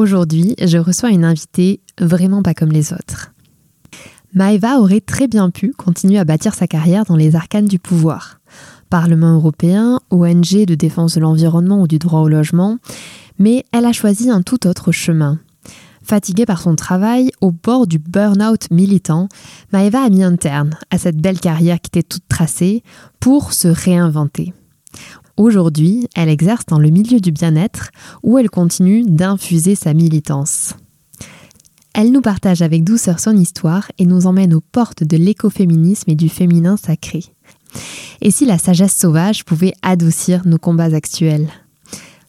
Aujourd'hui, je reçois une invitée vraiment pas comme les autres. Maeva aurait très bien pu continuer à bâtir sa carrière dans les arcanes du pouvoir. Parlement européen, ONG de défense de l'environnement ou du droit au logement, mais elle a choisi un tout autre chemin. Fatiguée par son travail, au bord du burn-out militant, Maeva a mis un terme à cette belle carrière qui était toute tracée pour se réinventer. Aujourd'hui, elle exerce dans le milieu du bien-être où elle continue d'infuser sa militance. Elle nous partage avec douceur son histoire et nous emmène aux portes de l'écoféminisme et du féminin sacré. Et si la sagesse sauvage pouvait adoucir nos combats actuels?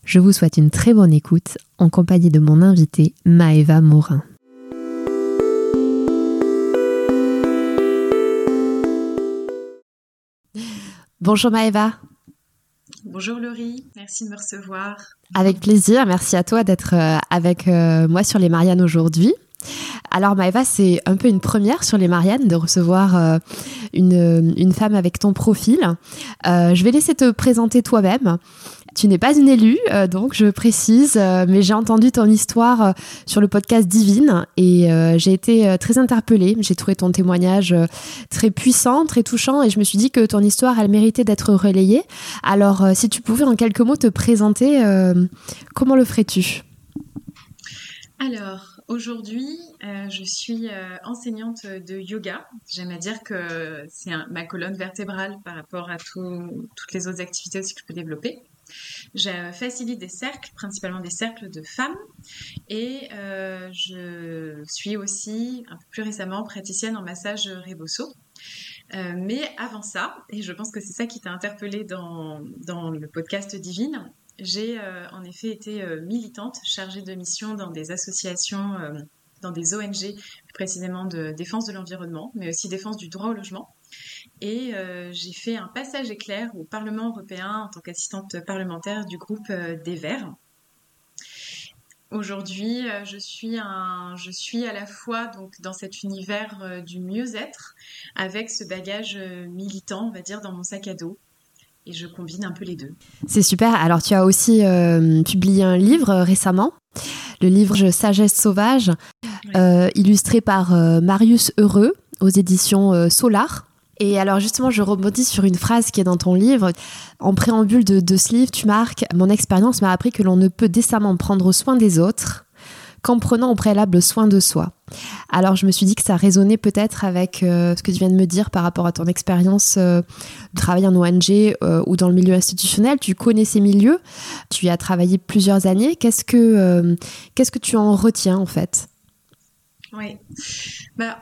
Je vous souhaite une très bonne écoute en compagnie de mon invité Maëva Morin. Bonjour Maëva. Bonjour Laurie, merci de me recevoir. Avec plaisir, merci à toi d'être euh, avec euh, moi sur les Mariannes aujourd'hui. Alors Maëva, c'est un peu une première sur les Mariannes de recevoir euh, une, une, femme avec ton profil. je vais laisser te présenter toi-même. Tu n'es pas une élue, euh, donc je précise, euh, mais j'ai entendu ton histoire euh, sur le podcast Divine et j'ai été très interpellée. J'ai trouvé ton témoignage très puissant, très touchant et je me suis dit que ton histoire, elle méritait d'être relayée. Alors, si tu pouvais en quelques mots te présenter, comment le ferais-tu? Alors, aujourd'hui, je suis enseignante de yoga. J'aime à dire que c'est ma colonne vertébrale par rapport à toutes les autres activités aussi que je peux développer. Je facilite des cercles, principalement des cercles de femmes, et euh, je suis aussi, un peu plus récemment, praticienne en massage Rebosso. Euh, mais avant ça, et je pense que c'est ça qui t'a interpellée dans, dans, le podcast Divine, j'ai euh, en effet été militante, chargée de mission dans des associations, dans des ONG, précisément de défense de l'environnement, mais aussi défense du droit au logement. Et euh, j'ai fait un passage éclair au Parlement européen en tant qu'assistante parlementaire du groupe euh, des Verts. Aujourd'hui, euh, je suis je suis à la fois donc dans cet univers du mieux-être avec ce bagage militant, on va dire, dans mon sac à dos. Et je combine un peu les deux. C'est super. Alors, tu as aussi publié un livre récemment, le livre Sagesse sauvage, illustré par Marius Heureux aux éditions Solar. Et alors justement, je rebondis sur une phrase qui est dans ton livre. En préambule de, ce livre, tu marques Mon expérience m'a appris que l'on ne peut décemment prendre soin des autres qu'en prenant au préalable soin de soi. Alors je me suis dit que ça résonnait peut-être avec euh, ce que tu viens de me dire par rapport à ton expérience euh, de travailler en ONG euh, ou dans le milieu institutionnel. Tu connais ces milieux, tu y as travaillé plusieurs années. Qu'est-ce que, que tu en retiens en fait? Oui. Bah,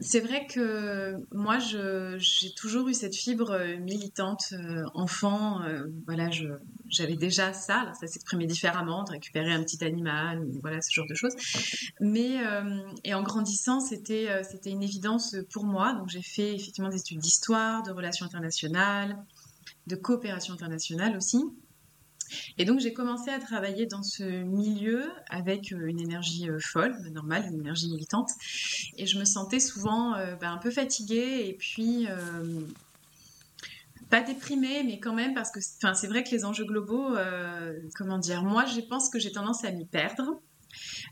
c'est vrai que moi, j'ai toujours eu cette fibre euh, militante euh, enfant. Euh, voilà, j'avais déjà ça. Ça s'exprimait différemment, de récupérer un petit animal, voilà, ce genre de choses. Mais et en grandissant, c'était c'était une évidence pour moi. Donc j'ai fait effectivement des études d'histoire, de relations internationales, de coopération internationale aussi. Et donc j'ai commencé à travailler dans ce milieu avec euh, une énergie euh, folle, normale, une énergie militante. Et je me sentais souvent euh, ben, un peu fatiguée et puis pas déprimée, mais quand même parce que c'est vrai que les enjeux globaux, comment dire, moi je pense que j'ai tendance à m'y perdre.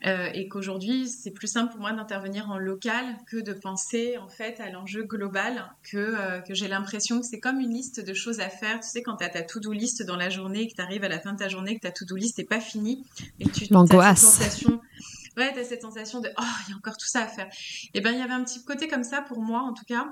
Euh, et qu'aujourd'hui, c'est plus simple pour moi d'intervenir en local que de penser en fait à l'enjeu global, que, euh, que j'ai l'impression que c'est comme une liste de choses à faire. Tu sais, quand tu as ta to-do list dans la journée, que tu arrives à la fin de ta journée, que ta to-do list n'est pas finie, et que tu as cette sensation ouais, t'as cette sensation de, oh, il y a encore tout ça à faire. Et ben, il y avait un petit côté comme ça pour moi, en tout cas.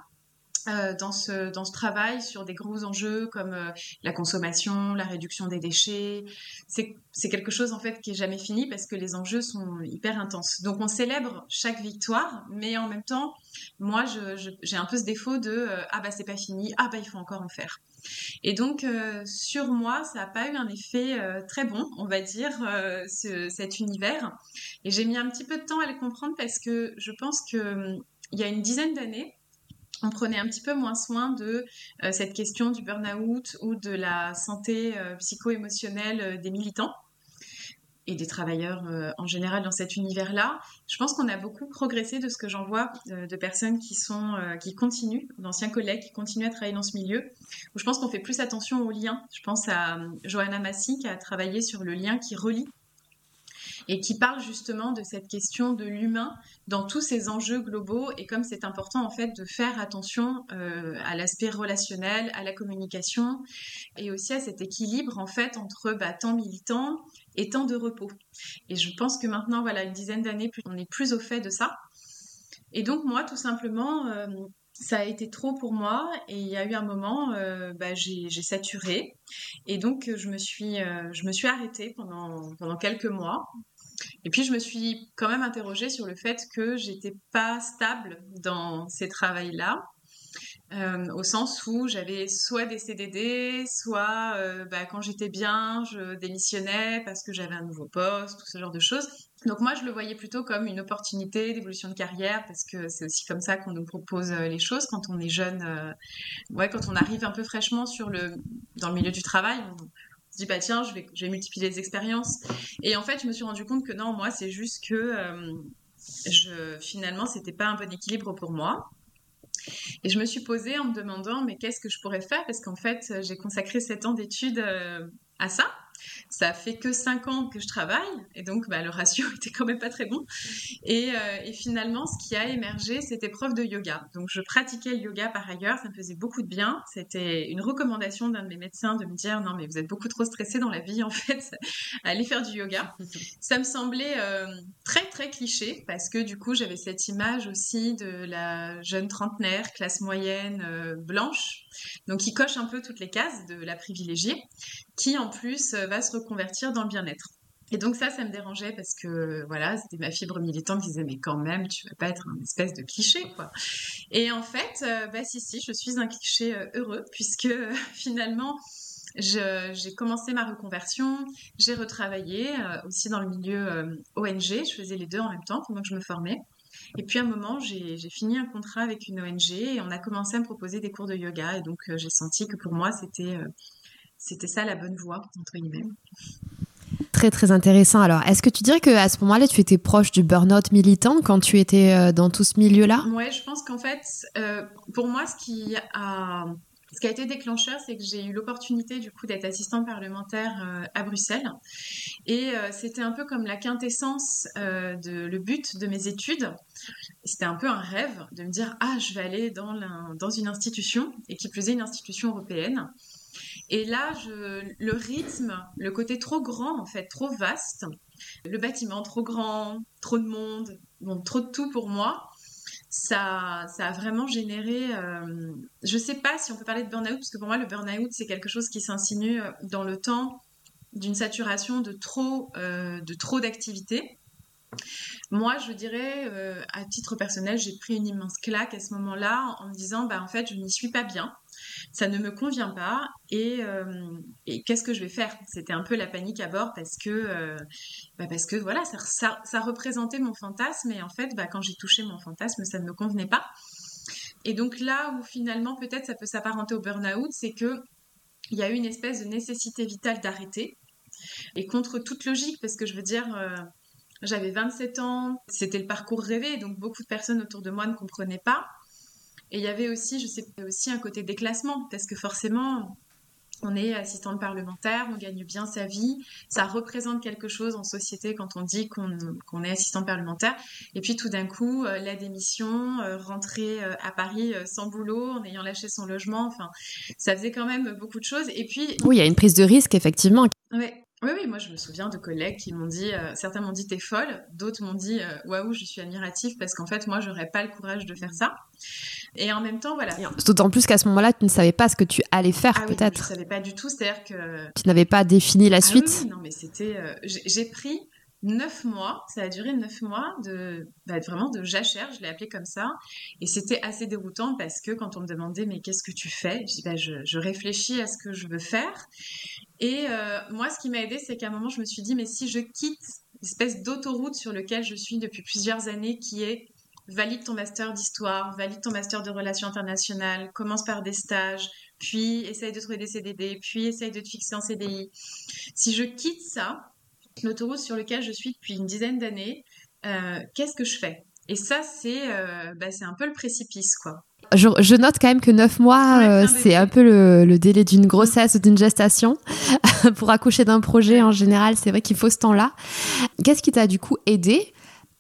Euh, dans, ce, dans ce travail sur des gros enjeux comme euh, la consommation, la réduction des déchets. C'est quelque chose en fait qui est jamais fini parce que les enjeux sont hyper intenses. Donc on célèbre chaque victoire, mais en même temps, moi j'ai un peu ce défaut de euh, ah bah c'est pas fini, ah bah il faut encore en faire. Et donc sur moi, ça n'a pas eu un effet très bon, on va dire, ce, cet univers. Et j'ai mis un petit peu de temps à le comprendre parce que je pense que hum, il y a une dizaine d'années, on prenait un petit peu moins soin de euh, cette question du burn-out ou de la santé euh, psycho-émotionnelle euh, des militants et des travailleurs en général dans cet univers-là. Je pense qu'on a beaucoup progressé de ce que j'en vois de personnes qui sont qui continuent, d'anciens collègues qui continuent à travailler dans ce milieu. Où je pense qu'on fait plus attention aux liens. Je pense à Johanna Massy qui a travaillé sur le lien qui relie et qui parle justement de cette question de l'humain dans tous ces enjeux globaux et comme c'est important en fait de faire attention euh, à l'aspect relationnel, à la communication et aussi à cet équilibre en fait entre bah, temps militant et temps de repos. Et je pense que maintenant, voilà, une dizaine d'années, on est plus au fait de ça. Et donc moi, tout simplement, euh, ça a été trop pour moi et il y a eu un moment, euh, bah, j'ai saturé et donc je me suis, je me suis arrêtée pendant, pendant quelques mois et puis je me suis quand même interrogée sur le fait que j'étais pas stable dans ces travails-là. Euh, au sens où j'avais soit des CDD, soit euh, bah, quand j'étais bien, je démissionnais parce que j'avais un nouveau poste, tout ce genre de choses. Donc moi, je le voyais plutôt comme une opportunité d'évolution de carrière parce que c'est aussi comme ça qu'on nous propose euh, les choses quand on est jeune. ouais, quand on arrive un peu fraîchement sur le dans le milieu du travail, je dis bah tiens je vais, multiplier les expériences. Et en fait je me suis rendu compte que non moi c'est juste que euh, je finalement c'était pas un bon équilibre pour moi. Et je me suis posée en me demandant mais qu'est-ce que je pourrais faire? Parce qu'en fait j'ai consacré sept ans d'études euh, à ça ça fait que 5 ans que je travaille et donc bah, le ratio était quand même pas très bon. Et, euh, finalement, ce qui a émergé, c'était prof de yoga. Donc je pratiquais le yoga par ailleurs, ça me faisait beaucoup de bien. C'était une recommandation d'un de mes médecins de me dire non mais vous êtes beaucoup trop stressé dans la vie en fait, allez faire du yoga. Ça me semblait euh, très très cliché parce que du coup j'avais cette image aussi de la jeune trentenaire, classe moyenne, euh, blanche, donc qui coche un peu toutes les cases de la privilégiée, qui en plus va se reconvertir dans le bien-être. Et donc ça, ça me dérangeait parce que voilà, c'était ma fibre militante qui disait mais quand même, tu vas pas être un espèce de cliché quoi. Et en fait, euh, bah si si, je suis un cliché euh, heureux puisque finalement j'ai commencé ma reconversion, j'ai retravaillé euh, aussi dans le milieu ONG, je faisais les deux en même temps pendant que je me formais. Et puis à un moment, j'ai fini un contrat avec une ONG et on a commencé à me proposer des cours de yoga et donc j'ai senti que pour moi c'était c'était ça la bonne voie, entre guillemets. Très très intéressant. Alors, est-ce que tu dirais qu'à ce moment-là, tu étais proche du burn-out militant quand tu étais euh, dans tout ce milieu-là? Ouais, je pense qu'en fait, euh, pour moi, ce qui a ce qui a été déclencheur, c'est que j'ai eu l'opportunité du coup d'être assistante parlementaire euh, à Bruxelles. Et c'était un peu comme la quintessence de le but de mes études. C'était un peu un rêve de me dire ah je vais aller dans, dans une institution et qui plus est une institution européenne. Et là, le rythme, le côté trop grand, en fait, trop vaste, le bâtiment trop grand, trop de monde, trop de tout pour moi, ça, a vraiment généré. Euh, je ne sais pas si on peut parler de burn-out, parce que pour moi, le burn-out, c'est quelque chose qui s'insinue euh, dans le temps d'une saturation de trop, euh, d'activités. Moi, je dirais, à titre personnel, j'ai pris une immense claque à ce moment-là en me disant, bah, en fait, je n'y suis pas bien ça ne me convient pas euh, et, qu'est-ce que je vais faire? C'était un peu la panique à bord parce que, euh, bah parce que voilà, ça, ça, représentait mon fantasme et en fait, bah, quand j'ai touché mon fantasme, ça ne me convenait pas. Et donc là où finalement peut-être ça peut s'apparenter au burn-out, c'est que il y a eu une espèce de nécessité vitale d'arrêter et contre toute logique parce que je veux dire. Euh, j'avais 27 ans, c'était le parcours rêvé, donc beaucoup de personnes autour de moi ne comprenaient pas. Et il y avait aussi, je sais, aussi un côté déclassement, parce que forcément, on est assistante parlementaire, on gagne bien sa vie, ça représente quelque chose en société quand on dit qu'on est assistant parlementaire. Et puis tout d'un coup, euh, la démission, euh, rentrer euh, à Paris sans boulot, en ayant lâché son logement, enfin, ça faisait quand même beaucoup de choses. Et puis... Oui, il y a une prise de risque, effectivement. Ouais, Oui, oui, moi je me souviens de collègues qui m'ont dit, euh, certains m'ont dit t'es folle, d'autres m'ont dit euh, waouh, je suis admiratif parce qu'en fait moi j'aurais pas le courage de faire ça. Et en même temps, voilà. D'autant plus qu'à ce moment-là, tu ne savais pas ce que tu allais faire ah peut-être. Oui, je savais pas du tout, c'est-à-dire que. Tu n'avais pas défini la ah suite. Oui, non, mais c'était. Euh, j'ai pris neuf mois, ça a duré neuf mois de bah, vraiment de jachère, je l'ai appelé comme ça, et c'était assez déroutant parce que quand on me demandait mais qu'est-ce que tu fais, je dis bah, je, je, réfléchis à ce que je veux faire, et euh, moi ce qui m'a aidé c'est qu'à un moment je me suis dit mais si je quitte l'espèce d'autoroute sur lequel je suis depuis plusieurs années qui est valide ton master d'histoire, valide ton master de relations internationales, commence par des stages, puis essaye de trouver des CDD, puis essaye de te fixer en CDI. Si je quitte ça, l'autoroute sur laquelle je suis depuis une dizaine d'années, euh, qu'est-ce que je fais? Et ça, c'est euh, bah, un peu le précipice, quoi. Je, je, note quand même que neuf mois, euh, c'est un peu le, le délai d'une grossesse ou d'une gestation. Pour accoucher d'un projet, en général, c'est vrai qu'il faut ce temps-là. Qu'est-ce qui t'a du coup aidé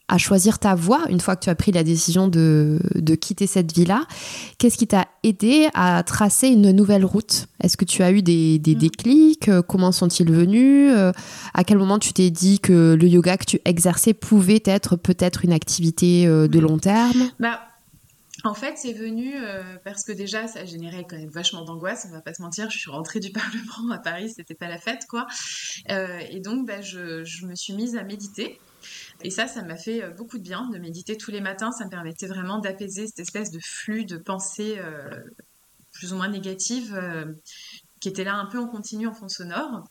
à choisir ta voie une fois que tu as pris la décision de, de quitter cette vie-là Qu'est-ce qui t'a aidé à tracer une nouvelle route? Est-ce que tu as eu des, des déclics? Comment sont-ils venus? À quel moment tu t'es dit que le yoga que tu exerçais pouvait être peut-être une activité de long terme? Bah, en fait, c'est venu euh, parce que déjà, ça générait quand même vachement d'angoisse, on va pas se mentir. Je suis rentrée du Parlement à Paris, c'était pas la fête, quoi. Euh, et donc, bah, je, je, me suis mise à méditer. Et ça, ça m'a fait beaucoup de bien de méditer tous les matins. Ça me permettait vraiment d'apaiser cette espèce de flux de pensées euh, plus ou moins négatives euh, qui étaient là un peu en continu en fond sonore.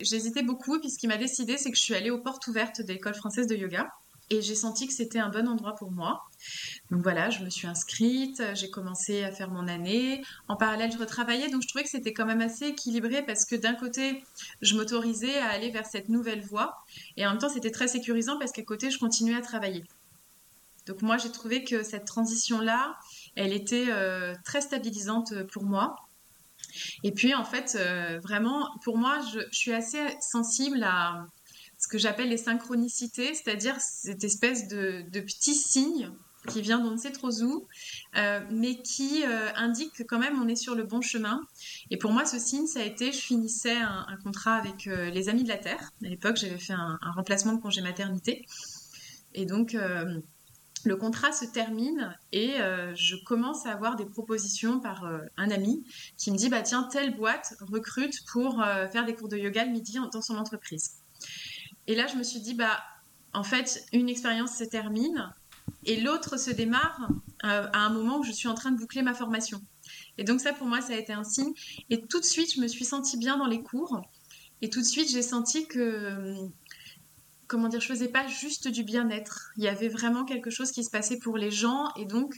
J'hésitais beaucoup, puis ce qui m'a décidé, c'est que je suis allée aux portes ouvertes de l'école française de yoga. Et j'ai senti que c'était un bon endroit pour moi. Donc voilà, je me suis inscrite, j'ai commencé à faire mon année. En parallèle, je retravaillais, donc je trouvais que c'était quand même assez équilibré parce que d'un côté, je m'autorisais à aller vers cette nouvelle voie et en même temps, c'était très sécurisant parce qu'à côté, je continuais à travailler. Donc moi, j'ai trouvé que cette transition-là, elle était euh, très stabilisante pour moi. Et puis en fait, euh, vraiment, pour moi, je, suis assez sensible à ce que j'appelle les synchronicités, c'est-à-dire cette espèce de, de petit signe qui vient d'on ne sait trop où, euh, mais qui euh, indique que quand même on est sur le bon chemin. Et pour moi, ce signe, ça a été, je finissais un, contrat avec euh, les Amis de la Terre. À l'époque, j'avais fait un, un, remplacement de congé maternité. Et donc, le contrat se termine et je commence à avoir des propositions par un ami qui me dit, bah tiens, telle boîte recrute pour faire des cours de yoga le midi dans son entreprise. Et là, je me suis dit, bah, en fait, une expérience se termine et l'autre se démarre euh, à un moment où je suis en train de boucler ma formation. Et donc ça, pour moi, ça a été un signe. Et tout de suite, je me suis sentie bien dans les cours. Et tout de suite, j'ai senti que, comment dire, je faisais pas juste du bien-être. Il y avait vraiment quelque chose qui se passait pour les gens. Et donc,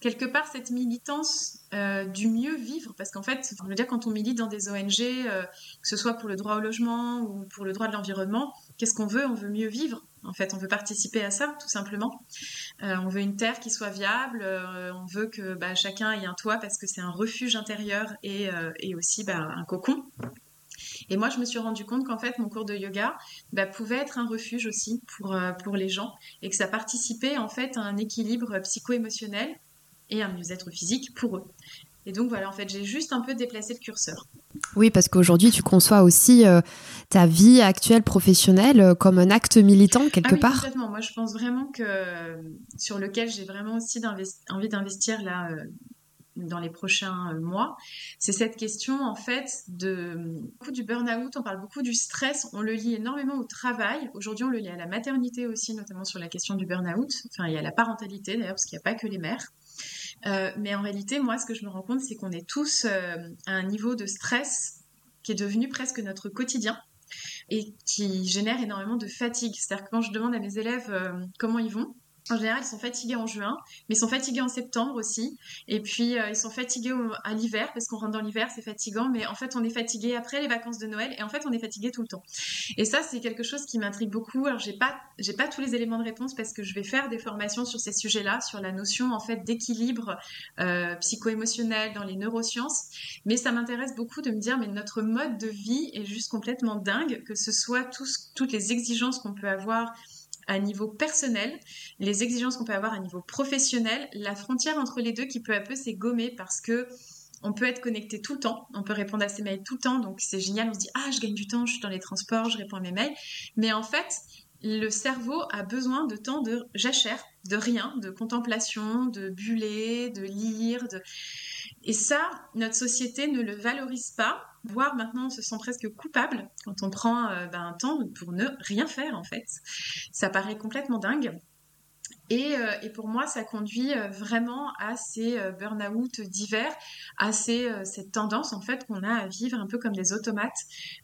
quelque part, cette militance euh, du mieux vivre, parce qu'en fait, dire, quand on milite dans des ONG, euh, que ce soit pour le droit au logement ou pour le droit de l'environnement, qu'est-ce qu'on veut? On veut mieux vivre. En fait, on veut participer à ça, tout simplement. Euh, on veut une terre qui soit viable. Euh, on veut que bah, chacun ait un toit parce que c'est un refuge intérieur et, euh, aussi bah, un cocon. Et moi, je me suis rendu compte qu'en fait, mon cours de yoga bah, pouvait être un refuge aussi pour, pour les gens et que ça participait en fait à un équilibre psycho-émotionnel et un mieux-être physique pour eux. Et donc voilà, en fait, j'ai juste un peu déplacé le curseur. Oui, parce qu'aujourd'hui, tu conçois aussi euh, ta vie actuelle professionnelle euh, comme un acte militant quelque ah oui, part. Complètement. Moi, je pense vraiment que sur lequel j'ai vraiment aussi envie d'investir là euh, dans les prochains mois, c'est cette question en fait de beaucoup du burn-out. On parle beaucoup du stress. On le lit énormément au travail. Aujourd'hui, on le lit à la maternité aussi, notamment sur la question du burn-out. Enfin, il y a la parentalité d'ailleurs, parce qu'il n'y a pas que les mères. Euh, mais en réalité, moi, ce que je me rends compte, c'est qu'on est tous euh, à un niveau de stress qui est devenu presque notre quotidien et qui génère énormément de fatigue. C'est-à-dire que quand je demande à mes élèves euh, comment ils vont, en général, ils sont fatigués en juin, mais ils sont fatigués en septembre aussi. Et puis, euh, ils sont fatigués à l'hiver, parce qu'on rentre dans l'hiver, c'est fatigant, mais en fait, on est fatigué après les vacances de Noël, et en fait, on est fatigué tout le temps. Et ça, c'est quelque chose qui m'intrigue beaucoup. Alors, j'ai pas, j'ai pas tous les éléments de réponse parce que je vais faire des formations sur ces sujets-là, sur la notion, en fait, d'équilibre euh, psycho-émotionnel dans les neurosciences. Mais ça m'intéresse beaucoup de me dire, mais notre mode de vie est juste complètement dingue, que ce soit tous, toutes les exigences qu'on peut avoir à niveau personnel, les exigences qu'on peut avoir à niveau professionnel, la frontière entre les deux qui peu à peu s'est gommée parce que on peut être connecté tout le temps, on peut répondre à ses mails tout le temps, donc c'est génial, on se dit ah je gagne du temps, je suis dans les transports, je réponds à mes mails, mais en fait le cerveau a besoin de temps de jachère, de rien, de contemplation, de buller, de lire, de... Et ça, notre société ne le valorise pas, voire maintenant on se sent presque coupable quand on prend euh, ben, un temps pour ne rien faire en fait. Ça paraît complètement dingue. Euh, et, pour moi, ça conduit euh, vraiment à ces euh, burn-out divers, à cette tendance en fait qu'on a à vivre un peu comme des automates.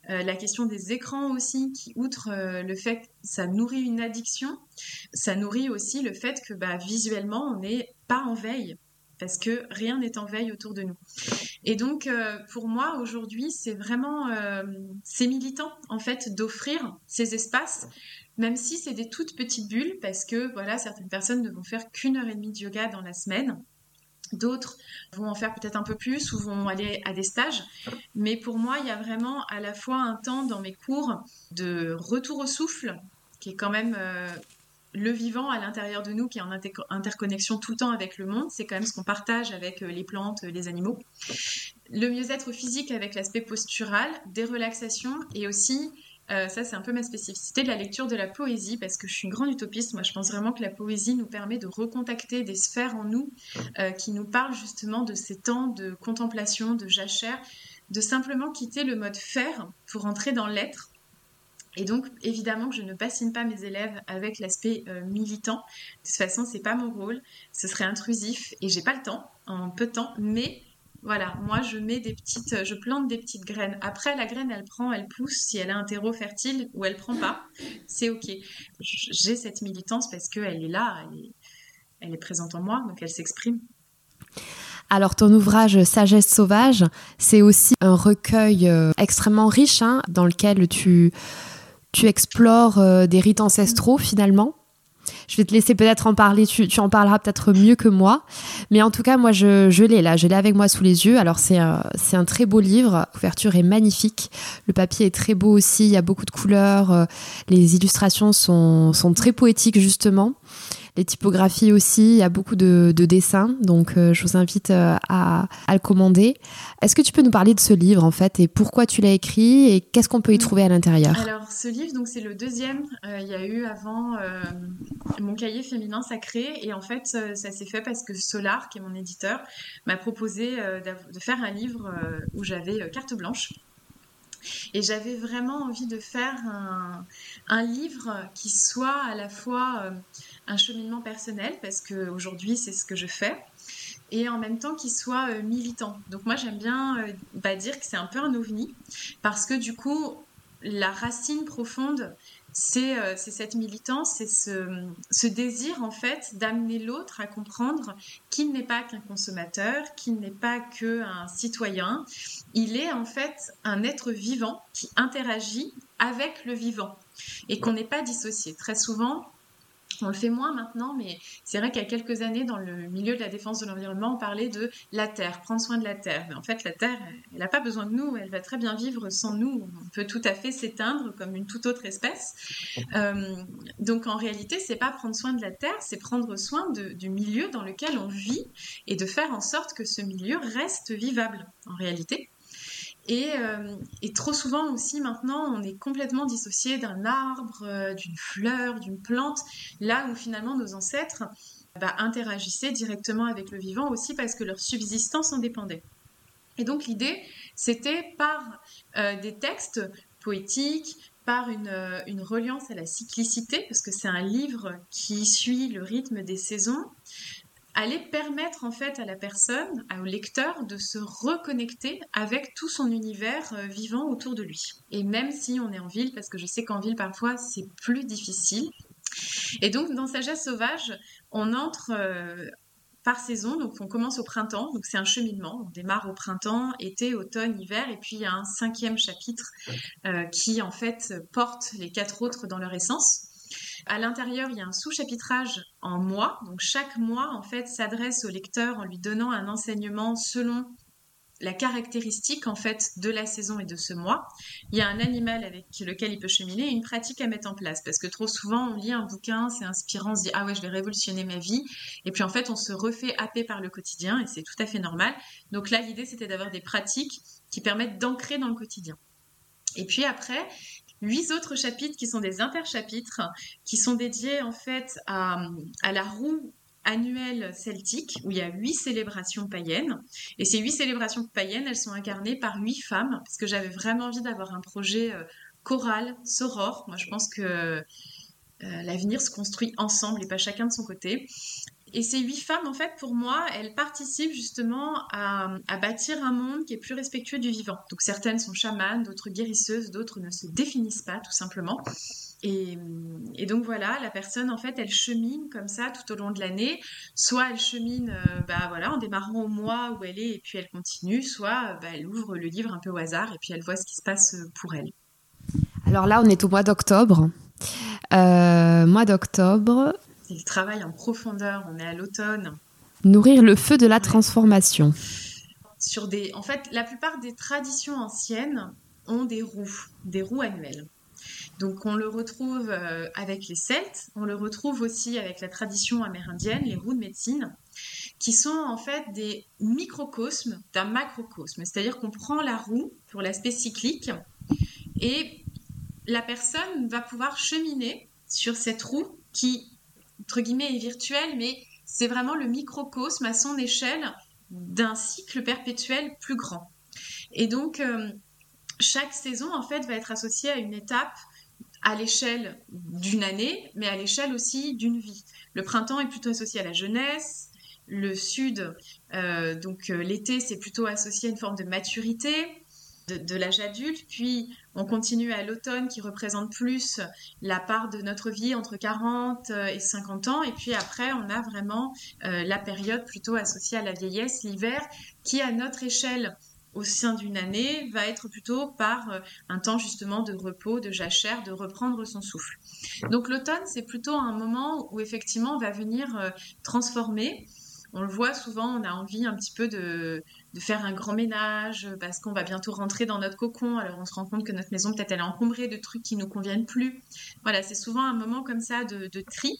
la question des écrans aussi, qui outre le fait que ça nourrit une addiction, ça nourrit aussi le fait que bah, visuellement, on n'est pas en veille parce que rien n'est en veille autour de nous. Et donc, pour moi, aujourd'hui, c'est vraiment, c'est militant, en fait, d'offrir ces espaces même si c'est des toutes petites bulles, parce que voilà, certaines personnes ne vont faire qu'une heure et demie de yoga dans la semaine. D'autres vont en faire peut-être un peu plus ou vont aller à des stages. Mais pour moi, il y a vraiment à la fois un temps dans mes cours de retour au souffle, qui est quand même euh, le vivant à l'intérieur de nous, qui est en interconnexion tout le temps avec le monde. C'est quand même ce qu'on partage avec euh, les plantes, les animaux. Le mieux-être physique avec l'aspect postural, des relaxations et aussi euh, ça, c'est un peu ma spécificité de la lecture de la poésie, parce que je suis une grande utopiste. Moi, je pense vraiment que la poésie nous permet de recontacter des sphères en nous euh, qui nous parlent justement de ces temps de contemplation, de jachère, de simplement quitter le mode faire pour entrer dans l'être. Et donc, évidemment je ne bassine pas mes élèves avec l'aspect euh, militant. De toute façon, c'est pas mon rôle. Ce serait intrusif et j'ai pas le temps, en peu de temps. Mais voilà, moi je mets des petites, je plante des petites graines. Après, la graine, elle prend, elle pousse si elle a un terreau fertile ou elle prend pas, c'est ok. J'ai cette militance parce qu'elle est là, elle est, présente en moi, donc elle s'exprime. Alors ton ouvrage Sagesse sauvage, c'est aussi un recueil euh, extrêmement riche hein, dans lequel tu, tu explores euh, des rites ancestraux finalement. Je vais te laisser peut-être en parler, tu, en parleras peut-être mieux que moi. Mais en tout cas, moi, je, l'ai là, je l'ai avec moi sous les yeux. Alors, c'est un, un très beau livre, la couverture est magnifique. Le papier est très beau aussi, il y a beaucoup de couleurs. Euh, les illustrations sont, sont très poétiques, justement les typographies aussi, il y a beaucoup de, dessins, donc euh, je vous invite euh, à, le commander. Est-ce que tu peux nous parler de ce livre en fait et pourquoi tu l'as écrit et qu'est-ce qu'on peut y trouver à l'intérieur? Alors ce livre, donc c'est le deuxième. Euh, il y a eu avant mon cahier féminin sacré et en fait ça s'est fait parce que Solar, qui est mon éditeur, m'a proposé de faire un livre où j'avais carte blanche. Et j'avais vraiment envie de faire un, un, livre qui soit à la fois un cheminement personnel, parce qu'aujourd'hui, c'est ce que je fais, et en même temps qu'il soit euh, militant. Donc moi, j'aime bien euh, bah, dire que c'est un peu un ovni, parce que du coup, la racine profonde, c'est euh, cette militance, c'est ce, ce, désir en fait d'amener l'autre à comprendre qu'il n'est pas qu'un consommateur, qu'il n'est pas qu'un citoyen, il est en fait un être vivant qui interagit avec le vivant et qu'on n'est pas dissocié. Très souvent, on le fait moins maintenant, mais c'est vrai qu'il y a quelques années, dans le milieu de la défense de l'environnement, on parlait de la Terre, prendre soin de la Terre. Mais en fait, la Terre, elle n'a pas besoin de nous, elle va très bien vivre sans nous. On peut tout à fait s'éteindre comme une toute autre espèce. Euh, donc en réalité, c'est pas prendre soin de la Terre, c'est prendre soin du milieu dans lequel on vit et de faire en sorte que ce milieu reste vivable en réalité. Euh, et, trop souvent aussi maintenant, on est complètement dissocié d'un arbre, euh, d'une fleur, d'une plante, là où finalement nos ancêtres bah, interagissaient directement avec le vivant aussi parce que leur subsistance en dépendait. Et donc l'idée, c'était par euh, des textes poétiques, par une, une, reliance à la cyclicité, parce que c'est un livre qui suit le rythme des saisons, allait permettre en fait à la personne, au lecteur, de se reconnecter avec tout son univers euh, vivant autour de lui. Et même si on est en ville, parce que je sais qu'en ville parfois c'est plus difficile. Et donc dans Sagesse sauvage, on entre euh, par saison, donc on commence au printemps, donc c'est un cheminement, on démarre au printemps, été, automne, hiver, et puis il y a un cinquième chapitre euh, qui en fait porte les quatre autres dans leur essence. À l'intérieur, il y a un sous-chapitrage en mois. Donc chaque mois, en fait, s'adresse au lecteur en lui donnant un enseignement selon la caractéristique en fait de la saison et de ce mois. Il y a un animal avec lequel il peut cheminer, une pratique à mettre en place. Parce que trop souvent, on lit un bouquin, c'est inspirant, on se dit ah ouais, je vais révolutionner ma vie, et puis en fait, on se refait happer par le quotidien, et c'est tout à fait normal. Donc là, l'idée c'était d'avoir des pratiques qui permettent d'ancrer dans le quotidien. Et puis après, huit autres chapitres qui sont des interchapitres, qui sont dédiés en fait à, la roue annuelle celtique où il y a huit célébrations païennes. Et ces huit célébrations païennes, elles sont incarnées par huit femmes, parce que j'avais vraiment envie d'avoir un projet euh, choral, soror. Moi, je pense que euh, l'avenir se construit ensemble et pas chacun de son côté. Et ces huit femmes, en fait, pour moi, elles participent justement à, bâtir un monde qui est plus respectueux du vivant. Donc certaines sont chamanes, d'autres guérisseuses, d'autres ne se définissent pas, tout simplement. Et, donc voilà, la personne en fait, elle chemine comme ça tout au long de l'année. Soit elle chemine, euh, bah voilà, en démarrant au mois où elle est et puis elle continue. Soit euh, bah, elle ouvre le livre un peu au hasard et puis elle voit ce qui se passe euh, pour elle. Alors là, on est au mois d'octobre. mois d'octobre. C'est le travail en profondeur. On est à l'automne. Nourrir le feu de la transformation. Sur des, en fait, la plupart des traditions anciennes ont des roues, des roues annuelles. Donc on le retrouve euh, avec les Celtes, on le retrouve aussi avec la tradition amérindienne, les roues de médecine, qui sont en fait des microcosmes d'un macrocosme. C'est-à-dire qu'on prend la roue pour l'aspect cyclique et la personne va pouvoir cheminer sur cette roue qui, entre guillemets, est virtuelle, mais c'est vraiment le microcosme à son échelle d'un cycle perpétuel plus grand. Et donc, euh, chaque saison, en fait, va être associée à une étape à l'échelle d'une année, mais à l'échelle aussi d'une vie. Le printemps est plutôt associé à la jeunesse, le sud, euh, donc euh, l'été, c'est plutôt associé à une forme de maturité, de, l'âge adulte, puis on continue à l'automne qui représente plus la part de notre vie entre 40 euh, et 50 ans, et puis après on a vraiment la période plutôt associée à la vieillesse, l'hiver, qui à notre échelle au sein d'une année va être plutôt par euh, un temps justement de repos, de jachère, de reprendre son souffle. Donc l'automne, c'est plutôt un moment où effectivement on va venir euh, transformer. On le voit souvent, on a envie un petit peu de, faire un grand ménage parce qu'on va bientôt rentrer dans notre cocon. Alors on se rend compte que notre maison peut-être elle est encombrée de trucs qui nous conviennent plus. Voilà, c'est souvent un moment comme ça de, de tri.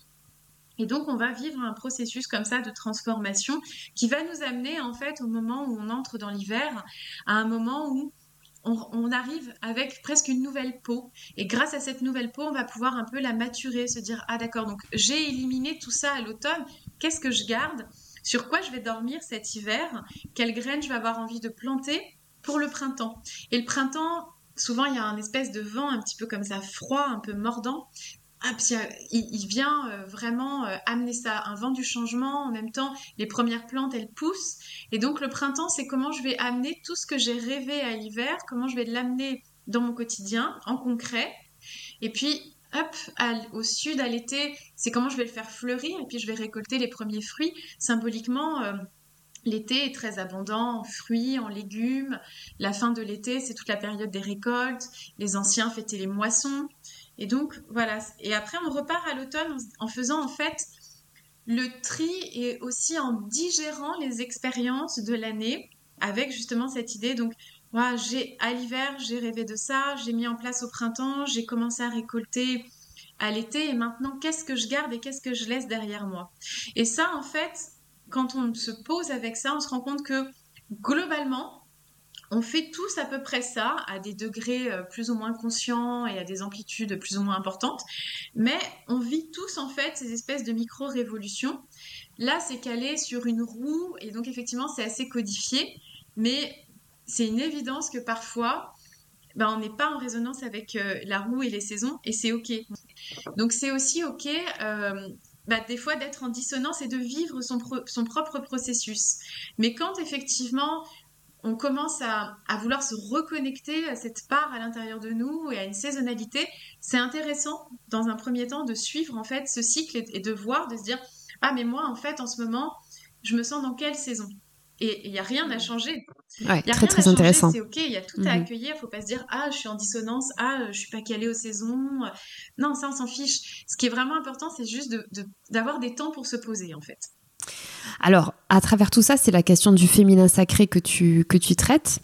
Et donc, on va vivre un processus comme ça de transformation qui va nous amener, en fait, au moment où on entre dans l'hiver, à un moment où on, arrive avec presque une nouvelle peau. Et grâce à cette nouvelle peau, on va pouvoir un peu la maturer, se dire, ah d'accord, donc j'ai éliminé tout ça à l'automne, qu'est-ce que je garde? Sur quoi je vais dormir cet hiver? Quelles graines je vais avoir envie de planter pour le printemps? Et le printemps, souvent il y a un espèce de vent un petit peu comme ça froid, un peu mordant. Ah, il, vient euh, vraiment euh, amener ça, un vent du changement. En même temps, les premières plantes, elles poussent. Et donc, le printemps, c'est comment je vais amener tout ce que j'ai rêvé à l'hiver, comment je vais l'amener dans mon quotidien, en concret. Et puis, hop, au sud, à l'été, c'est comment je vais le faire fleurir. Et puis, je vais récolter les premiers fruits. Symboliquement, euh, L'été est très abondant en fruits, en légumes. La fin de l'été, c'est toute la période des récoltes. Les anciens fêtaient les moissons. Et donc, voilà. Et après, on repart à l'automne en faisant en fait le tri et aussi en digérant les expériences de l'année avec justement cette idée. Donc, moi, j'ai à l'hiver, j'ai rêvé de ça, j'ai mis en place au printemps, j'ai commencé à récolter à l'été. Et maintenant, qu'est-ce que je garde et qu'est-ce que je laisse derrière moi? Et ça, en fait, quand on se pose avec ça, on se rend compte que globalement, on fait tous à peu près ça, à des degrés euh, plus ou moins conscients et à des amplitudes plus ou moins importantes, mais on vit tous en fait ces espèces de micro-révolutions. Là, c'est calé sur une roue, et donc effectivement, c'est assez codifié, mais c'est une évidence que parfois, ben, on n'est pas en résonance avec euh, la roue et les saisons, et c'est OK. Donc c'est aussi OK euh, bah, des fois d'être en dissonance et de vivre son, propre processus. Mais quand effectivement on commence à, vouloir se reconnecter à cette part à l'intérieur de nous et à une saisonnalité, c'est intéressant dans un premier temps de suivre en fait ce cycle et, de voir, de se dire ah mais moi en fait en ce moment je me sens dans quelle saison? Et il n'y a rien à changer. Ouais, y a très très intéressant. C'est ok, il y a tout à mhm. accueillir. Il faut pas se dire ah je suis en dissonance, ah je suis pas calée aux saisons. Non, ça on s'en fiche. Ce qui est vraiment important, c'est juste d'avoir de, des temps pour se poser en fait. Alors, à travers tout ça, c'est la question du féminin sacré que tu, que tu traites.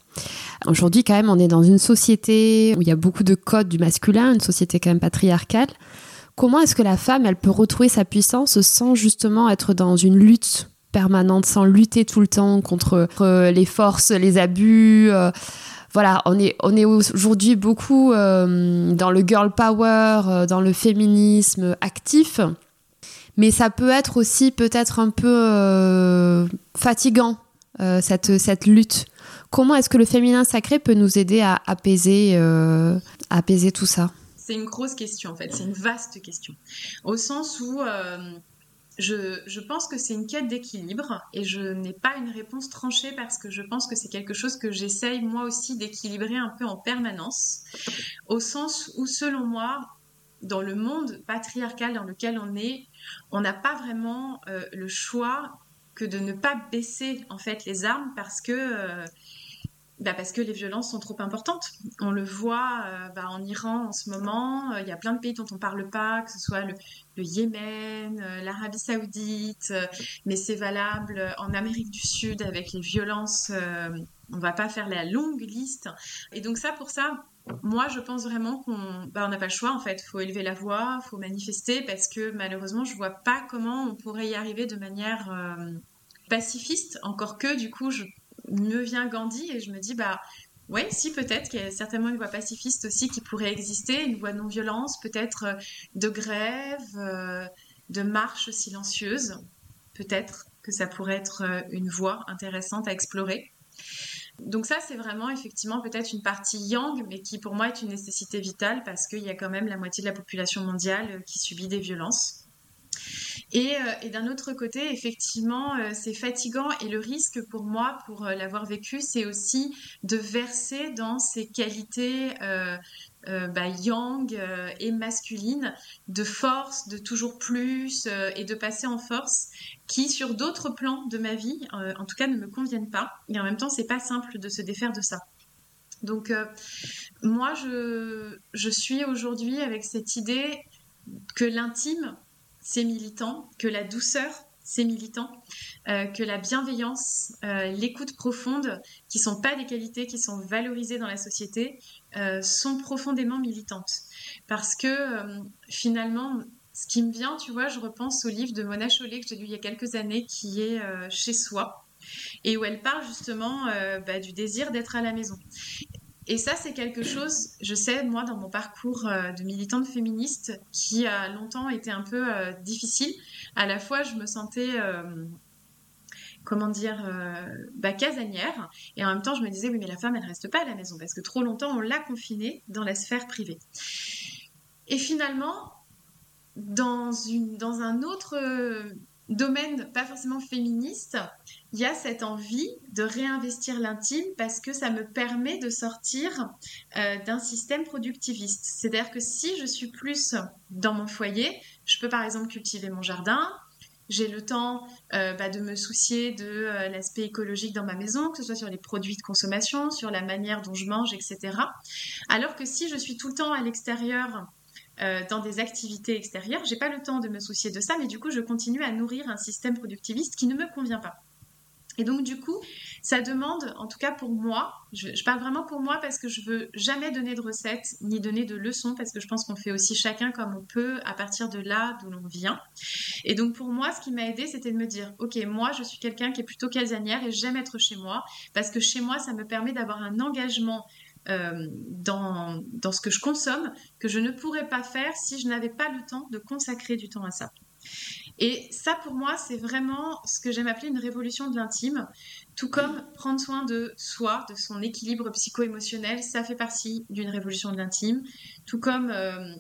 Aujourd'hui, quand même, on est dans une société où il y a beaucoup de codes du masculin, une société quand même patriarcale. Comment est-ce que la femme, elle peut retrouver sa puissance sans justement être dans une lutte permanente, sans lutter tout le temps contre les forces, les abus euh, voilà, on est, on est aujourd'hui beaucoup euh, dans le girl power, euh, dans le féminisme actif, mais ça peut être aussi peut-être un peu fatigant, cette, cette lutte. Comment est-ce que le féminin sacré peut nous aider à apaiser, apaiser tout ça? C'est une grosse question en fait, c'est une vaste question. Au sens où euh, je, pense que c'est une quête d'équilibre et je n'ai pas une réponse tranchée parce que je pense que c'est quelque chose que j'essaye moi aussi d'équilibrer un peu en permanence. Au sens où selon moi, dans le monde patriarcal dans lequel on est, on n'a pas vraiment euh, le choix que de ne pas baisser en fait les armes parce que euh, bah parce que les violences sont trop importantes. On le voit euh, bah, en Iran en ce moment, euh, il y a plein de pays dont on ne parle pas, que ce soit le, Yémen, euh, l'Arabie saoudite, mais c'est valable en Amérique du Sud avec les violences, on ne va pas faire la longue liste. Et donc ça, pour ça, moi je pense vraiment qu'on bah, n'a pas le choix en fait, il faut élever la voix, il faut manifester, parce que malheureusement je ne vois pas comment on pourrait y arriver de manière pacifiste, encore que du coup je me vient Gandhi et je me dis, bah ouais, si peut-être qu'il y a certainement une voie pacifiste aussi qui pourrait exister, une voie non-violence, peut-être euh, de grève, euh, de marche silencieuse, peut-être que ça pourrait être euh, une voie intéressante à explorer. Donc ça, c'est vraiment effectivement peut-être une partie yang, mais qui pour moi est une nécessité vitale parce qu'il y a quand même la moitié de la population mondiale qui subit des violences. Euh, et, d'un autre côté, effectivement, euh, c'est fatigant et le risque pour moi, pour euh, l'avoir vécu, c'est aussi de verser dans ces qualités bah, yang et masculines de force, de toujours plus et de passer en force qui, sur d'autres plans de ma vie, en tout cas, ne me conviennent pas. Et en même temps, c'est pas simple de se défaire de ça. Donc, moi, je suis aujourd'hui avec cette idée que l'intime, c'est militant, que la douceur, c'est militant, euh, que la bienveillance, euh, l'écoute profonde, qui sont pas des qualités qui sont valorisées dans la société, euh, sont profondément militantes. Parce que finalement, ce qui me vient, tu vois, je repense au livre de Mona Chollet que j'ai lu il y a quelques années, qui est Chez soi, et où elle parle justement bah, du désir d'être à la maison. Et ça, c'est quelque chose, je sais, moi, dans mon parcours euh, de militante féministe, qui a longtemps été un peu euh, difficile. À la fois, je me sentais, euh, comment dire, bah, casanière. Et en même temps, je me disais, oui, mais la femme, elle reste pas à la maison, parce que trop longtemps, on l'a confinée dans la sphère privée. Et finalement, dans, une, dans un autre domaine, pas forcément féministe, il y a cette envie de réinvestir l'intime parce que ça me permet de sortir euh, d'un système productiviste. C'est-à-dire que si je suis plus dans mon foyer, je peux par exemple cultiver mon jardin, j'ai le temps euh, bah, de me soucier de euh, l'aspect écologique dans ma maison, que ce soit sur les produits de consommation, sur la manière dont je mange, etc. Alors que si je suis tout le temps à l'extérieur, dans des activités extérieures, j'ai pas le temps de me soucier de ça, mais du coup, je continue à nourrir un système productiviste qui ne me convient pas. Et donc du coup, ça demande, en tout cas pour moi, je, parle vraiment pour moi parce que je veux jamais donner de recettes ni donner de leçons parce que je pense qu'on fait aussi chacun comme on peut à partir de là d'où l'on vient. Et donc pour moi, ce qui m'a aidé, c'était de me dire, ok, moi je suis quelqu'un qui est plutôt casanière et j'aime être chez moi parce que chez moi, ça me permet d'avoir un engagement euh, dans, ce que je consomme que je ne pourrais pas faire si je n'avais pas le temps de consacrer du temps à ça. Et ça, pour moi, c'est vraiment ce que j'aime appeler une révolution de l'intime. Tout comme prendre soin de soi, de son équilibre psycho-émotionnel, ça fait partie d'une révolution de l'intime. Tout comme, euh,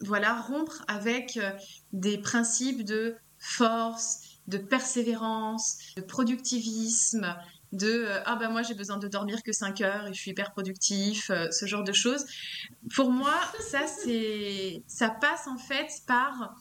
voilà, rompre avec euh, des principes de force, de persévérance, de productivisme, de euh, ah ben moi j'ai besoin de dormir que 5 heures et je suis hyper productif, ce genre de choses. Pour moi, ça c'est ça passe en fait par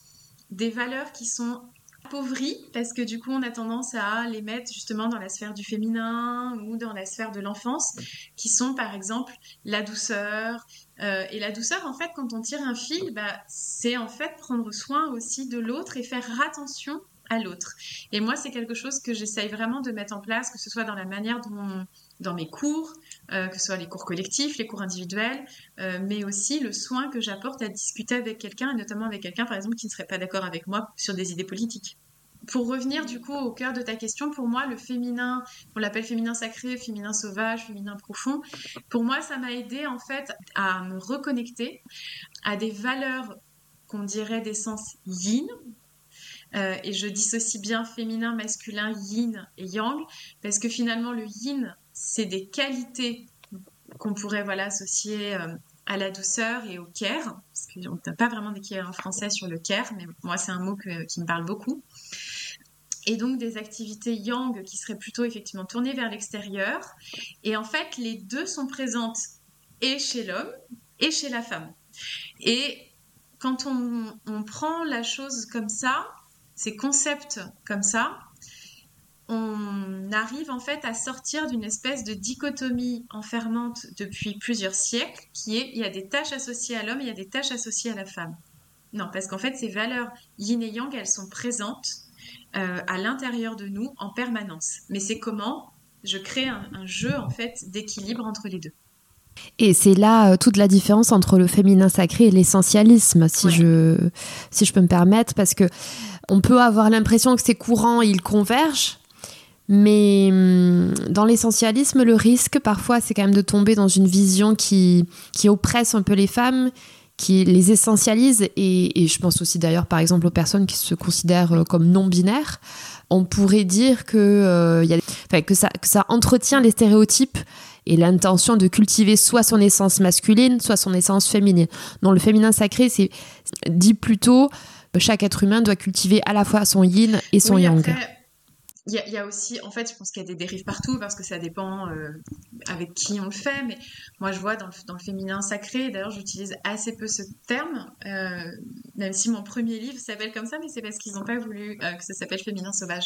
des valeurs qui sont appauvries parce que du coup on a tendance à les mettre justement dans la sphère du féminin ou dans la sphère de l'enfance qui sont par exemple la douceur euh, et la douceur en fait quand on tire un fil bah, c'est en fait prendre soin aussi de l'autre et faire attention l'autre. Et moi, c'est quelque chose que j'essaye vraiment de mettre en place, que ce soit dans la manière dont, dans mes cours, euh, que ce soit les cours collectifs, les cours individuels, euh, mais aussi le soin que j'apporte à discuter avec quelqu'un, et notamment avec quelqu'un, par exemple, qui ne serait pas d'accord avec moi sur des idées politiques. Pour revenir du coup au cœur de ta question, pour moi, le féminin, on l'appelle féminin sacré, féminin sauvage, féminin profond, pour moi, ça m'a aidé en fait à me reconnecter à des valeurs qu'on dirait d'essence yin, euh, et je dissocie bien féminin, masculin, yin et yang, parce que finalement le yin, c'est des qualités qu'on pourrait voilà associer euh, à la douceur et au care, parce qu'on n'a pas vraiment d'équivalent en français sur le care, mais moi c'est un mot qui me parle beaucoup. Et donc des activités yang qui seraient plutôt effectivement tournées vers l'extérieur. Et en fait, les deux sont présentes et chez l'homme et chez la femme. Et quand on prend la chose comme ça, ces concepts comme ça, on arrive en fait à sortir d'une espèce de dichotomie enfermante depuis plusieurs siècles, qui est il y a des tâches associées à l'homme, il y a des tâches associées à la femme. Non, parce qu'en fait, ces valeurs yin et yang, elles sont présentes euh, à l'intérieur de nous en permanence. Mais c'est comment je crée un, jeu en fait d'équilibre entre les deux. Et c'est là euh, toute la différence entre le féminin sacré et l'essentialisme, si, je, si je peux me permettre, parce que on peut avoir l'impression que ces courants, ils convergent, mais hum, dans l'essentialisme, le risque, parfois, c'est quand même de tomber dans une vision qui, qui oppresse un peu les femmes, qui les essentialise, et, je pense aussi d'ailleurs, par exemple, aux personnes qui se considèrent euh, comme non-binaires. On pourrait dire que, euh, y a, que, ça, que ça entretient les stéréotypes et l'intention de cultiver soit son essence masculine, soit son essence féminine. Dans le féminin sacré, c'est dit plutôt chaque être humain doit cultiver à la fois son yin et son yang. Il y, a aussi, en fait, je pense qu'il y a des dérives partout parce que ça dépend euh, avec qui on le fait. Mais moi, je vois dans le, féminin sacré, d'ailleurs, j'utilise assez peu ce terme, euh, même si mon premier livre s'appelle comme ça, mais c'est parce qu'ils n'ont pas voulu euh, que ça s'appelle féminin sauvage.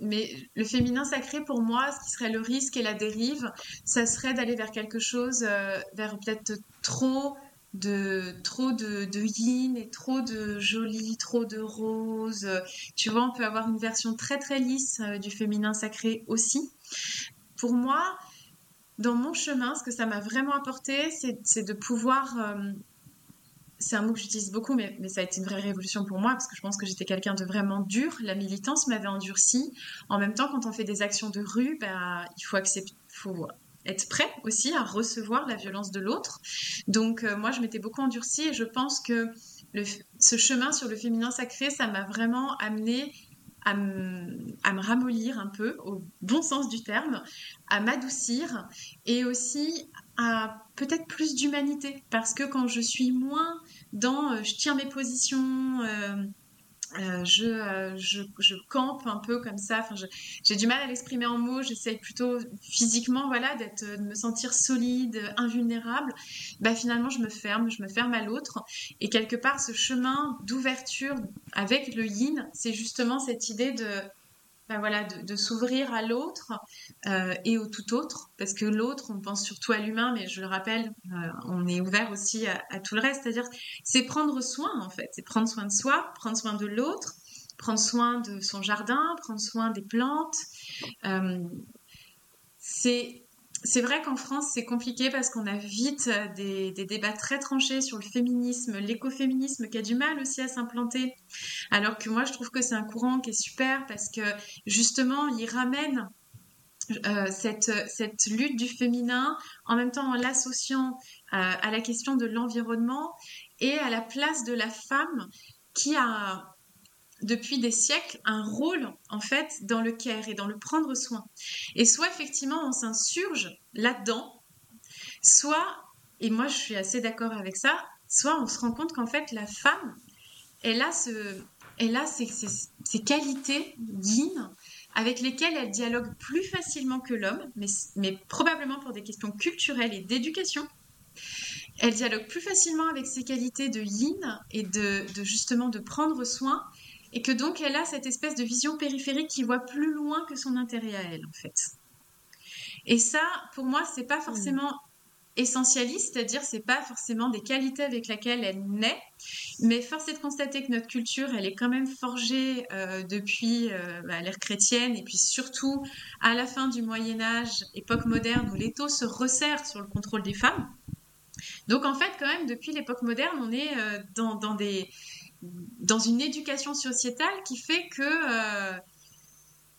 mais le féminin sacré, pour moi, ce qui serait le risque et la dérive, ça serait d'aller vers quelque chose, vers peut-être trop de trop de, de, yin et trop de joli, trop de rose. Tu vois, on peut avoir une version très très lisse euh, du féminin sacré aussi. Pour moi, dans mon chemin, ce que ça m'a vraiment apporté, c'est de pouvoir... Euh, c'est un mot que j'utilise beaucoup, mais, mais, ça a été une vraie révolution pour moi, parce que je pense que j'étais quelqu'un de vraiment dur. La militance m'avait endurci. En même temps, quand on fait des actions de rue, bah, il faut accepter... être prêt aussi à recevoir la violence de l'autre. Donc euh, moi, je m'étais beaucoup endurcie et je pense que ce chemin sur le féminin sacré, ça m'a vraiment amené à, à me ramollir un peu, au bon sens du terme, à m'adoucir et aussi à peut-être plus d'humanité. Parce que quand je suis moins dans euh, je tiens mes positions, euh, euh, je, euh, je, je, campe un peu comme ça. Enfin, j'ai du mal à l'exprimer en mots. J'essaye plutôt physiquement, voilà, d'être, de me sentir solide, invulnérable. Bah, finalement, je me ferme, je me ferme à l'autre. Et quelque part, ce chemin d'ouverture avec le yin, c'est justement cette idée de ben voilà, de, s'ouvrir à l'autre euh, et au tout autre, parce que l'autre, on pense surtout à l'humain, mais je le rappelle, euh, on est ouvert aussi à, tout le reste, c'est-à-dire c'est prendre soin en fait, c'est prendre soin de soi, prendre soin de l'autre, prendre soin de son jardin, prendre soin des plantes. Euh, c'est c'est vrai qu'en France, c'est compliqué parce qu'on a vite des, débats très tranchés sur le féminisme, l'écoféminisme qui a du mal aussi à s'implanter. Alors que moi, je trouve que c'est un courant qui est super parce que justement, il ramène euh, cette, cette, lutte du féminin en même temps en l'associant euh, à la question de l'environnement et à la place de la femme qui a depuis des siècles un rôle en fait dans le care et dans le prendre soin. Et soit effectivement on s'insurge là-dedans, soit, et moi je suis assez d'accord avec ça, soit on se rend compte qu'en fait la femme, elle a, ce, elle a ces, qualités yin avec lesquelles elle dialogue plus facilement que l'homme, mais, probablement pour des questions culturelles et d'éducation. Elle dialogue plus facilement avec ses qualités de yin et de justement de prendre soin et que donc elle a cette espèce de vision périphérique qui voit plus loin que son intérêt à elle en fait. Et ça, pour moi, c'est pas forcément essentialiste, c'est-à-dire c'est pas forcément des qualités avec lesquelles elle naît, mais force est de constater que notre culture, elle est quand même forgée euh, depuis euh, bah, l'ère chrétienne et puis surtout à la fin du Moyen Âge, époque moderne, où l'étau se resserre sur le contrôle des femmes. Donc en fait, quand même, depuis l'époque moderne, on est euh, dans, dans, des, dans une éducation sociétale qui fait que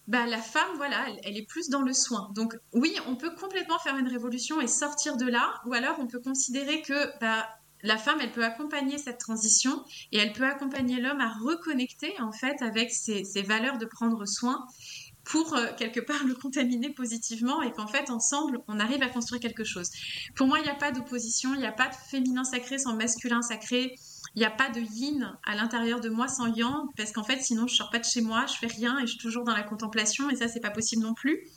bah, la femme, voilà, elle, est plus dans le soin. Donc oui, on peut complètement faire une révolution et sortir de là, ou alors on peut considérer que bah, la femme, elle peut accompagner cette transition et elle peut accompagner l'homme à reconnecter en fait avec ses, valeurs de prendre soin pour euh, quelque part le contaminer positivement et qu'en fait ensemble on arrive à construire quelque chose. Pour moi, il n'y a pas d'opposition, il n'y a pas de féminin sacré sans masculin sacré. Il n'y a pas de yin à l'intérieur de moi sans yang, parce qu'en fait, sinon, je sors pas de chez moi, je fais rien et je suis toujours dans la contemplation, et ça, c'est pas possible non plus.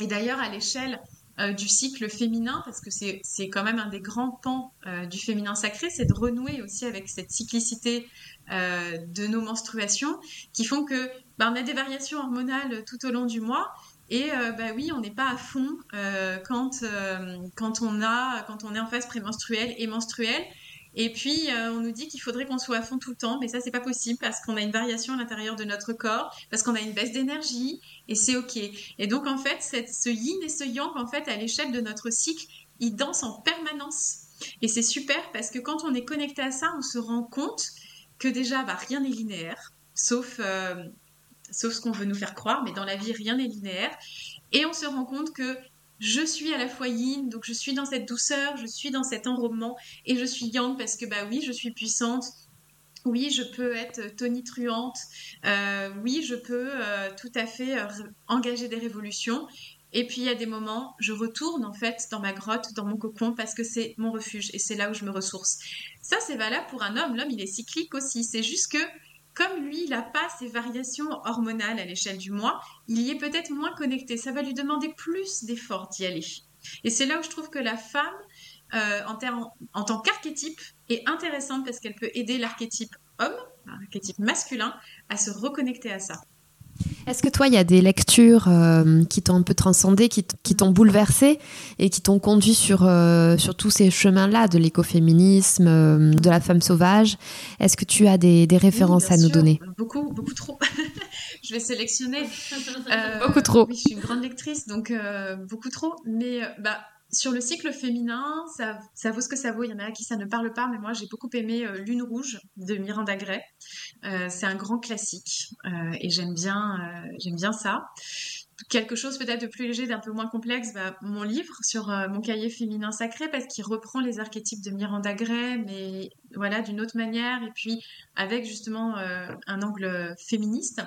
Et d'ailleurs, à l'échelle euh, du cycle féminin, parce que c'est quand même un des grands pans euh, du féminin sacré, c'est de renouer aussi avec cette cyclicité euh, de nos menstruations, qui font que bah, on a des variations hormonales tout au long du mois, et bah oui, on n'est pas à fond quand, quand, on a, quand on est en phase prémenstruelle et menstruelle. Et puis, euh, on nous dit qu'il faudrait qu'on soit à fond tout le temps, mais ça, c'est pas possible parce qu'on a une variation à l'intérieur de notre corps, parce qu'on a une baisse d'énergie, et c'est OK. Et donc, en fait, ce yin et ce yang, en fait, à l'échelle de notre cycle, ils dansent en permanence. Et c'est super parce que quand on est connecté à ça, on se rend compte que déjà, bah, rien n'est linéaire, sauf, euh, sauf ce qu'on veut nous faire croire, mais dans la vie, rien n'est linéaire. Et on se rend compte que je suis à la fois yin, donc je suis dans cette douceur, je suis dans cet enrobement, et je suis yang parce que bah oui, je suis puissante. Oui, je peux être tonitruante. Euh, oui, je peux euh, tout à fait euh, engager des révolutions. Et puis il y a des moments, je retourne en fait dans ma grotte, dans mon cocon, parce que c'est mon refuge et c'est là où je me ressource. Ça, c'est valable pour un homme. L'homme, il est cyclique aussi. C'est juste que comme lui, il n'a pas ces variations hormonales à l'échelle du mois, il y est peut-être moins connecté. Ça va lui demander plus d'efforts d'y aller. Et c'est là où je trouve que la femme, euh, en, en, tant qu'archétype, est intéressante parce qu'elle peut aider l'archétype homme, l'archétype masculin, à se reconnecter à ça. Est-ce que toi, il y a des lectures euh, qui t'ont un peu transcendé, qui, t'ont bouleversé et qui t'ont conduit sur, euh, sur tous ces chemins-là de l'écoféminisme, euh, de la femme sauvage? Est-ce que tu as des, références à nous donner? Beaucoup, beaucoup trop. je vais sélectionner. beaucoup trop. Oui, je suis une grande lectrice, donc beaucoup trop. Mais bah, sur le cycle féminin, ça, vaut ce que ça vaut. Il y en a qui ça ne parle pas, mais moi j'ai beaucoup aimé euh, Lune rouge de Miranda Gray. Euh, c'est un grand classique euh, et j'aime bien, j'aime bien ça quelque chose peut-être de plus léger, d'un peu moins complexe, bah, mon livre sur euh, mon cahier féminin sacré, parce qu'il reprend les archétypes de Miranda Gray, mais voilà, d'une autre manière, et puis avec justement euh, un angle féministe.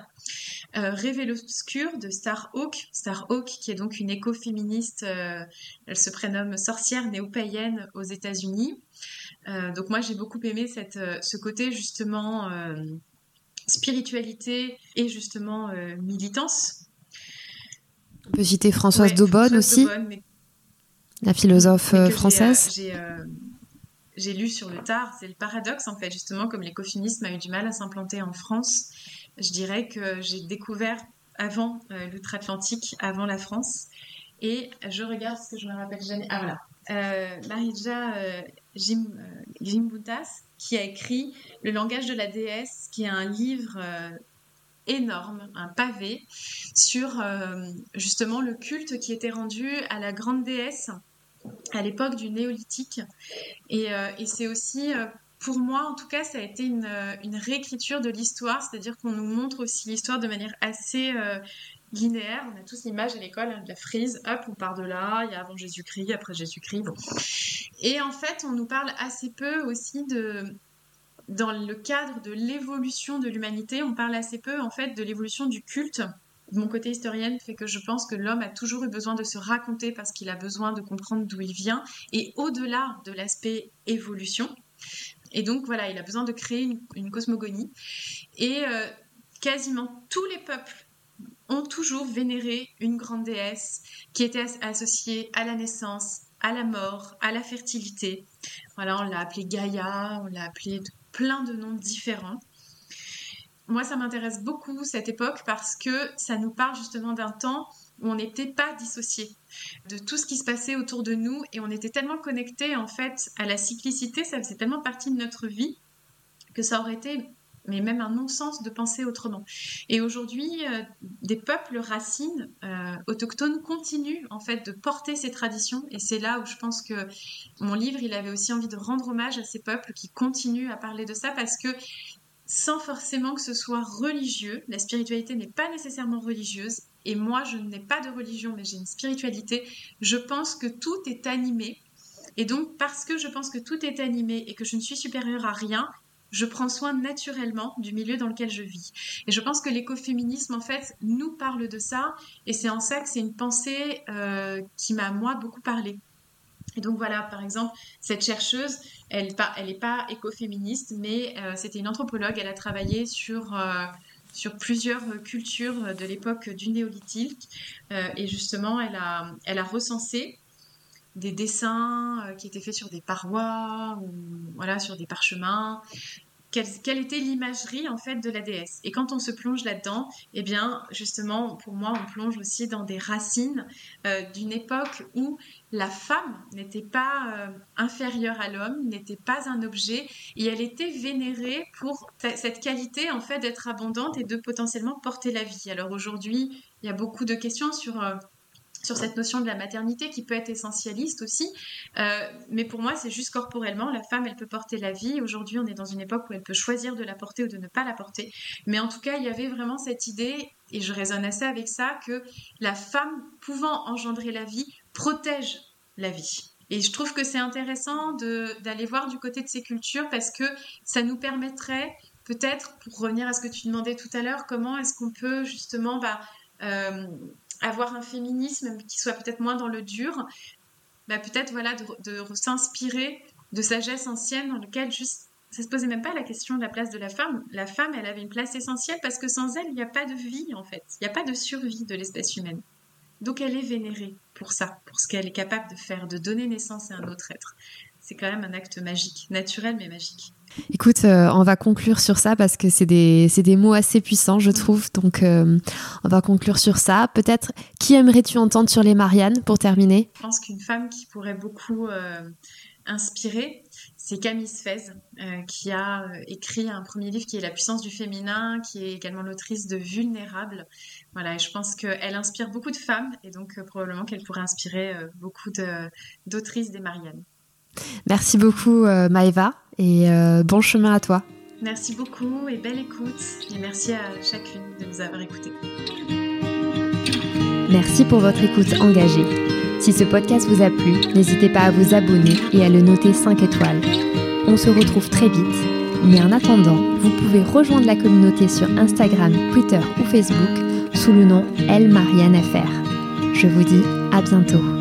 Euh, Rêver l'obscur de Starhawk, Starhawk qui est donc une écoféministe, euh, elle se prénomme sorcière néo-païenne aux États-Unis. donc moi j'ai beaucoup aimé cette, ce côté justement spiritualité et justement militance on peut citer Françoise Daubonne aussi, la philosophe euh, française. Euh, euh, j'ai lu sur le tard, c'est le paradoxe en fait, justement, comme l'écoféminisme a eu du mal à s'implanter en France. Je dirais que j'ai découvert avant l'outre-Atlantique, avant la France. Et je regarde ce que je me rappelle jamais. Ah voilà. Euh, Marija Jim, qui a écrit Le langage de la déesse, qui est un livre énorme, un pavé, sur euh, justement le culte qui était rendu à la grande déesse à l'époque du néolithique. Et, euh, c'est aussi, euh, pour moi en tout cas, ça a été une, réécriture de l'histoire, c'est-à-dire qu'on nous montre aussi l'histoire de manière assez linéaire. On a tous l'image à l'école hein, de la frise, hop, on part de là, il y a avant Jésus-Christ, après Jésus-Christ. Et en fait, on nous parle assez peu aussi de dans le cadre de l'évolution de l'humanité, on parle assez peu en fait de l'évolution du culte. Mon côté historienne fait que je pense que l'homme a toujours eu besoin de se raconter parce qu'il a besoin de comprendre d'où il vient et au-delà de l'aspect évolution. Et donc voilà, il a besoin de créer une, cosmogonie. Et euh, quasiment tous les peuples ont toujours vénéré une grande déesse qui était associée à la naissance, à la mort, à la fertilité. Voilà, on l'a appelée Gaïa, on l'a appelée plein de noms différents. Moi, ça m'intéresse beaucoup cette époque parce que ça nous parle justement d'un temps où on n'était pas dissocié de tout ce qui se passait autour de nous et on était tellement connecté en fait à la cyclicité, ça faisait tellement partie de notre vie que ça aurait été mais même un non-sens de penser autrement. Et aujourd'hui, euh, des peuples racines euh, autochtones continuent en fait de porter ces traditions, et c'est là où je pense que mon livre, il avait aussi envie de rendre hommage à ces peuples qui continuent à parler de ça, parce que sans forcément que ce soit religieux, la spiritualité n'est pas nécessairement religieuse, et moi je n'ai pas de religion, mais j'ai une spiritualité, je pense que tout est animé. Et donc, parce que je pense que tout est animé et que je ne suis supérieure à rien, je prends soin naturellement du milieu dans lequel je vis. Et je pense que l'écoféminisme, en fait, nous parle de ça. Et c'est en ça que c'est une pensée euh, qui m'a, moi, beaucoup parlé. Et donc voilà, par exemple, cette chercheuse, elle n'est pas, écoféministe, mais euh, c'était une anthropologue. Elle a travaillé sur, euh, sur plusieurs cultures de l'époque du néolithique. et justement, elle a, elle a recensé des dessins euh, qui étaient faits sur des parois ou voilà sur des parchemins. Quelle, était l'imagerie en fait de la déesse? Et quand on se plonge là-dedans, eh bien justement pour moi on plonge aussi dans des racines euh, d'une époque où la femme n'était pas euh, inférieure à l'homme, n'était pas un objet et elle était vénérée pour cette qualité en fait d'être abondante et de potentiellement porter la vie. Alors aujourd'hui il y a beaucoup de questions sur sur cette notion de la maternité qui peut être essentialiste aussi. Euh, mais pour moi, c'est juste corporellement. La femme, elle peut porter la vie. Aujourd'hui, on est dans une époque où elle peut choisir de la porter ou de ne pas la porter. Mais en tout cas, il y avait vraiment cette idée, et je résonne assez avec ça, que la femme pouvant engendrer la vie protège la vie. Et je trouve que c'est intéressant d'aller voir du côté de ces cultures parce que ça nous permettrait peut-être, pour revenir à ce que tu demandais tout à l'heure, comment est-ce qu'on peut justement bah, euh, avoir un féminisme qui soit peut-être moins dans le dur, bah peut-être voilà de, s'inspirer de sagesse ancienne dans lequel juste ça se posait même pas la question de la place de la femme. La femme, elle avait une place essentielle parce que sans elle, il n'y a pas de vie en fait. Il n'y a pas de survie de l'espèce humaine. Donc elle est vénérée pour ça, pour ce qu'elle est capable de faire, de donner naissance à un autre être. C'est quand même un acte magique, naturel mais magique. Écoute, euh, on va conclure sur ça parce que c'est des, des, mots assez puissants, je trouve. Donc, euh, on va conclure sur ça. Peut-être, qui aimerais-tu entendre sur les Mariannes pour terminer? Je pense qu'une femme qui pourrait beaucoup euh, inspirer, c'est Camille Sfez, qui a écrit un premier livre qui est La puissance du féminin, qui est également l'autrice de Vulnérable. Voilà, et je pense qu'elle inspire beaucoup de femmes et donc probablement qu'elle pourrait inspirer beaucoup d'autrices des Mariannes. Merci beaucoup, Maëva et euh, bon chemin à toi. Merci beaucoup et belle écoute et merci à chacune de nous avoir écoutés. Merci pour votre écoute engagée. Si ce podcast vous a plu, n'hésitez pas à vous abonner et à le noter 5 étoiles. On se retrouve très vite, mais en attendant, vous pouvez rejoindre la communauté sur Instagram, Twitter ou Facebook sous le nom Elle Marianne Je vous dis à bientôt.